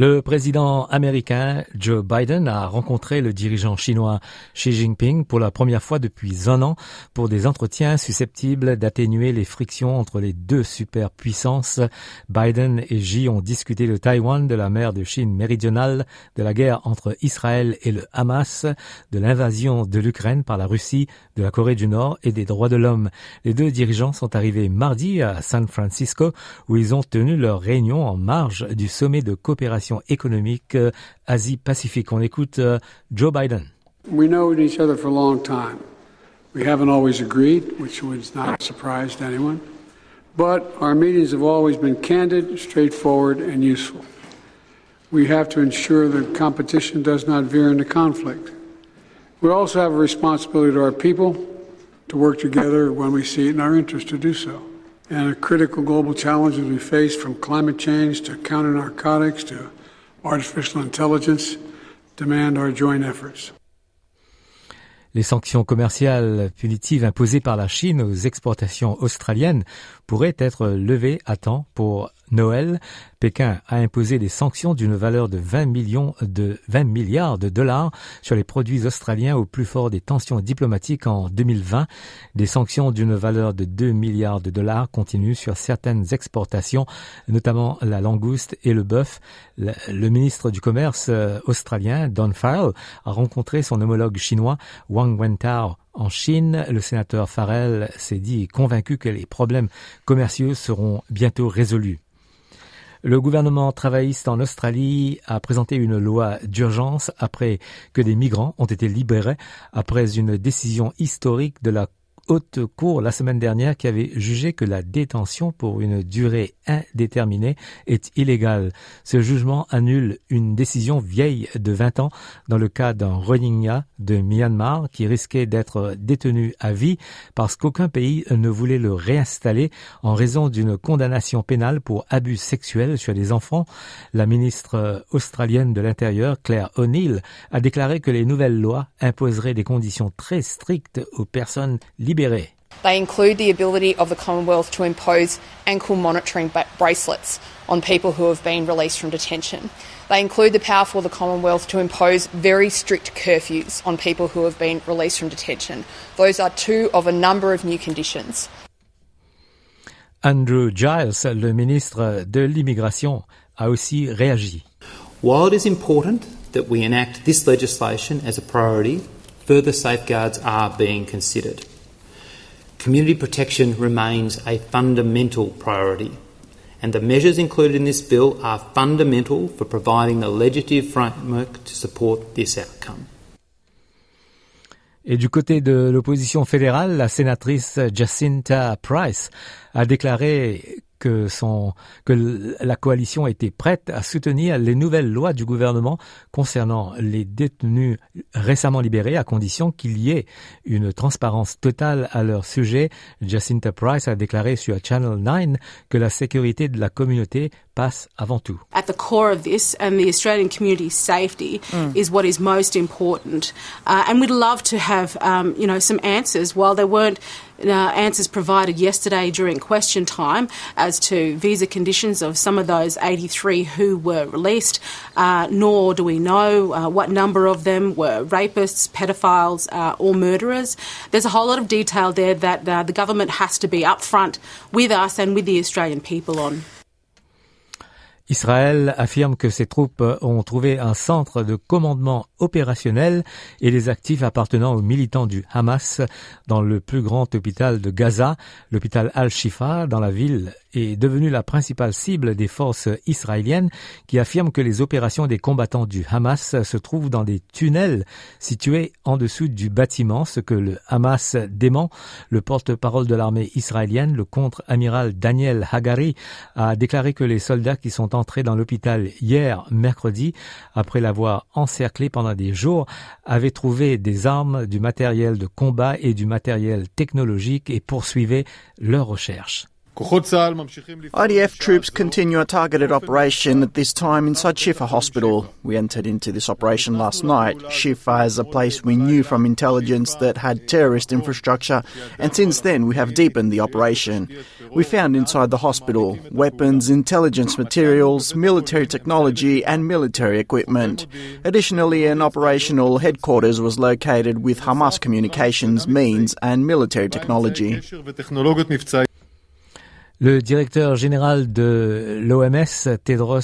Le président américain Joe Biden a rencontré le dirigeant chinois Xi Jinping pour la première fois depuis un an pour des entretiens susceptibles d'atténuer les frictions entre les deux superpuissances. Biden et Xi ont discuté de Taïwan, de la mer de Chine méridionale, de la guerre entre Israël et le Hamas, de l'invasion de l'Ukraine par la Russie, de la Corée du Nord et des droits de l'homme. Les deux dirigeants sont arrivés mardi à San Francisco où ils ont tenu leur réunion en marge du sommet de coopération économique euh, Asie-Pacifique. On écoute euh, Joe Biden. We know each other for a long time. We haven't always agreed, which was not surprise anyone. But our meetings have always been candid, straightforward, and useful. We have to ensure that competition does not veer into conflict. We also have a responsibility to our people to work together when we see it in our interest to do so. And the critical global challenges we face, from climate change to counter narcotics to artificial intelligence, demand our joint efforts. Les sanctions commerciales punitives imposées par la Chine aux exportations australiennes pourraient être levées à temps pour Noël, Pékin a imposé des sanctions d'une valeur de 20 millions de 20 milliards de dollars sur les produits australiens au plus fort des tensions diplomatiques en 2020. Des sanctions d'une valeur de 2 milliards de dollars continuent sur certaines exportations, notamment la langouste et le bœuf. Le, ministre du Commerce euh, australien, Don Farrell, a rencontré son homologue chinois, Wentao, en Chine, le sénateur Farrell s'est dit convaincu que les problèmes commerciaux seront bientôt résolus. Le gouvernement travailliste en Australie a présenté une loi d'urgence après que des migrants ont été libérés après une décision historique de la haute cour la semaine dernière qui avait jugé que la détention pour une durée indéterminée est illégale. Ce jugement annule une décision vieille de 20 ans dans le cas d'un Rohingya de Myanmar qui risquait d'être détenu à vie parce qu'aucun pays ne voulait le réinstaller en raison d'une condamnation pénale pour abus sexuels sur des enfants. La ministre australienne de l'Intérieur, Claire O'Neill, a déclaré que les nouvelles lois imposeraient des conditions très strictes aux personnes libérées They include the ability of the Commonwealth to impose ankle monitoring bracelets on people who have been released from detention. They include the power for the Commonwealth to impose very strict curfews on people who have been released from detention. Those are two of a number of new conditions. Andrew Giles, le ministre de l'immigration, a aussi réagi. While it is important that we enact this legislation as a priority, further safeguards are being considered. Community protection remains a fundamental priority, and the measures included in this bill are fundamental for providing the legislative framework to support this outcome. Et du côté de l'opposition fédérale, la sénatrice Jacinta Price a déclaré que, son, que la coalition était prête à soutenir les nouvelles lois du gouvernement concernant les détenus récemment libérés à condition qu'il y ait une transparence totale à leur sujet. Jacinta Price a déclaré sur Channel 9 que la sécurité de la communauté passe avant tout. At the core of this and the Australian community's safety mm. is what is most important. Uh, and we'd love to have, um, you know, some answers while there weren't uh, answers provided yesterday during question time as to visa conditions of some of those 83 who were released, uh, nor do we know uh, what number of them were rapists, pedophiles, uh, or murderers. There's a whole lot of detail there that uh, the government has to be upfront with us and with the Australian people on. Israël affirme que ses troupes ont trouvé un centre de commandement opérationnel et les actifs appartenant aux militants du Hamas dans le plus grand hôpital de Gaza, l'hôpital Al-Shifa, dans la ville est devenu la principale cible des forces israéliennes qui affirment que les opérations des combattants du Hamas se trouvent dans des tunnels situés en dessous du bâtiment, ce que le Hamas dément. Le porte-parole de l'armée israélienne, le contre-amiral Daniel Hagari, a déclaré que les soldats qui sont entrés dans l'hôpital hier, mercredi, après l'avoir encerclé pendant des jours, avaient trouvé des armes, du matériel de combat et du matériel technologique et poursuivaient leurs recherches. IDF troops continue a targeted operation at this time inside Shifa Hospital. We entered into this operation last night. Shifa is a place we knew from intelligence that had terrorist infrastructure, and since then we have deepened the operation. We found inside the hospital weapons, intelligence materials, military technology, and military equipment. Additionally, an operational headquarters was located with Hamas communications, means, and military technology. Le directeur général de l'OMS, Tedros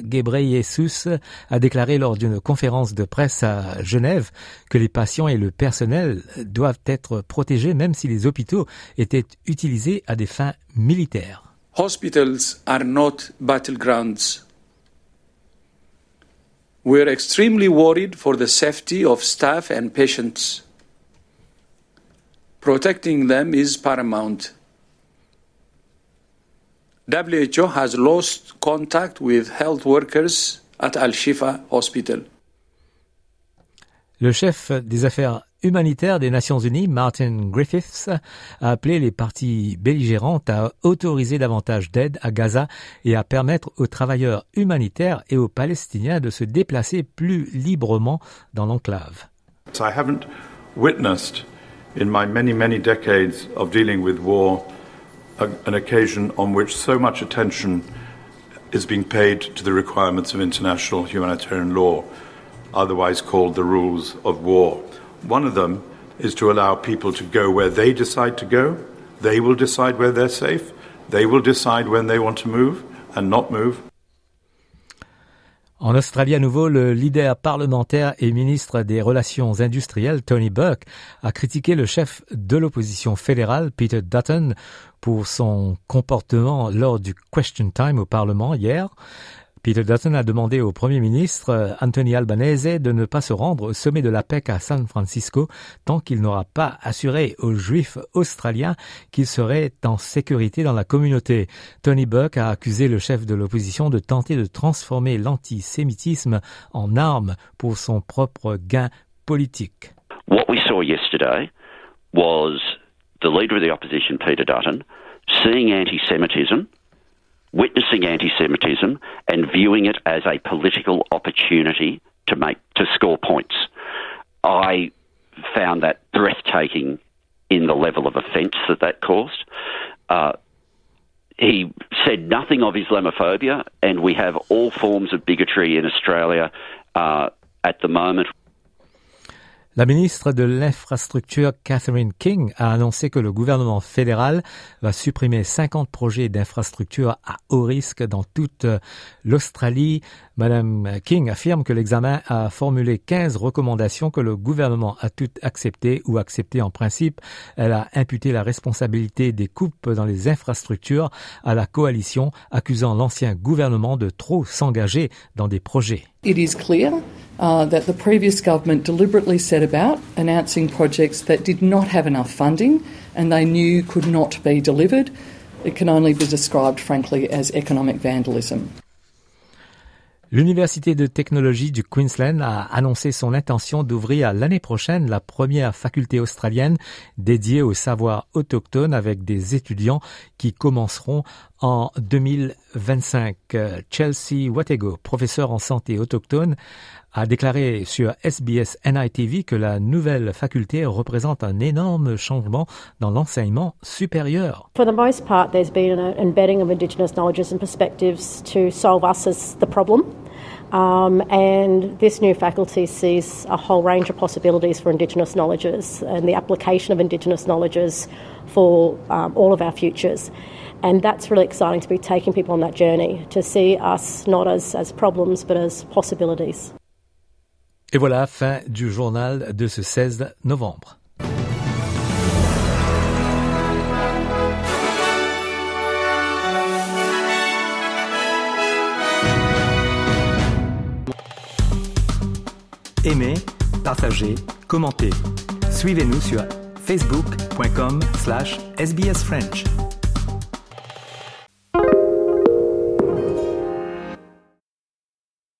Ghebreyesus, a déclaré lors d'une conférence de presse à Genève que les patients et le personnel doivent être protégés même si les hôpitaux étaient utilisés à des fins militaires. Hospitals are not battlegrounds. We're extremely worried for the safety of staff and patients. Protecting them is paramount. WHO has lost contact with health workers at Al Shifa Hospital. Le chef des affaires humanitaires des Nations Unies, Martin Griffiths, a appelé les parties belligérantes à autoriser davantage d'aide à Gaza et à permettre aux travailleurs humanitaires et aux Palestiniens de se déplacer plus librement dans l'enclave. I haven't witnessed in my many, many decades of dealing with war a, an occasion on which so much attention is being paid to the requirements of international humanitarian law, otherwise called the rules of war. One of them is to allow people to go where they decide to go. They will decide where they're safe. They will decide when they want to move and not move. En Australie à nouveau, le leader parlementaire et ministre des Relations industrielles, Tony Burke, a critiqué le chef de l'opposition fédérale, Peter Dutton, pour son comportement lors du Question Time au Parlement hier. Peter Dutton a demandé au Premier ministre Anthony Albanese de ne pas se rendre au sommet de la PEC à San Francisco tant qu'il n'aura pas assuré aux Juifs australiens qu'ils seraient en sécurité dans la communauté. Tony Buck a accusé le chef de l'opposition de tenter de transformer l'antisémitisme en arme pour son propre gain politique. What we saw yesterday was the leader of the opposition, Peter Dutton, seeing anti-Semitism witnessing anti-Semitism and viewing it as a political opportunity to make to score points. I found that breathtaking in the level of offence that that caused. Uh, he said nothing of Islamophobia, and we have all forms of bigotry in Australia uh, at the moment. La ministre de l'Infrastructure Catherine King a annoncé que le gouvernement fédéral va supprimer 50 projets d'infrastructure à haut risque dans toute l'Australie. Madame King affirme que l'examen a formulé 15 recommandations que le gouvernement a toutes acceptées ou acceptées en principe. Elle a imputé la responsabilité des coupes dans les infrastructures à la coalition, accusant l'ancien gouvernement de trop s'engager dans des projets. Uh, that the previous government deliberately set about announcing projects that did not have enough funding and they knew could not be delivered. It can only be described, frankly, as economic vandalism. L'Université de technologie du Queensland a annoncé son intention d'ouvrir l'année prochaine la première faculté australienne dédiée au savoir autochtone avec des étudiants qui commenceront en 2025. Chelsea Watego, professeur en santé autochtone, a déclaré sur SBS NITV que la nouvelle faculté représente un énorme changement dans l'enseignement supérieur. For the most part, there's been an embedding of Indigenous knowledges and perspectives to solve us as the problem. Um, and this new faculty sees a whole range of possibilities for Indigenous knowledges and the application of Indigenous knowledges for um, all of our futures. And that's really exciting to be taking people on that journey, to see us not as, as problems but as possibilities. Et voilà, fin du journal de ce 16 novembre. Aimez, partagez, commentez. Suivez-nous sur facebook.com slash sbsfrench.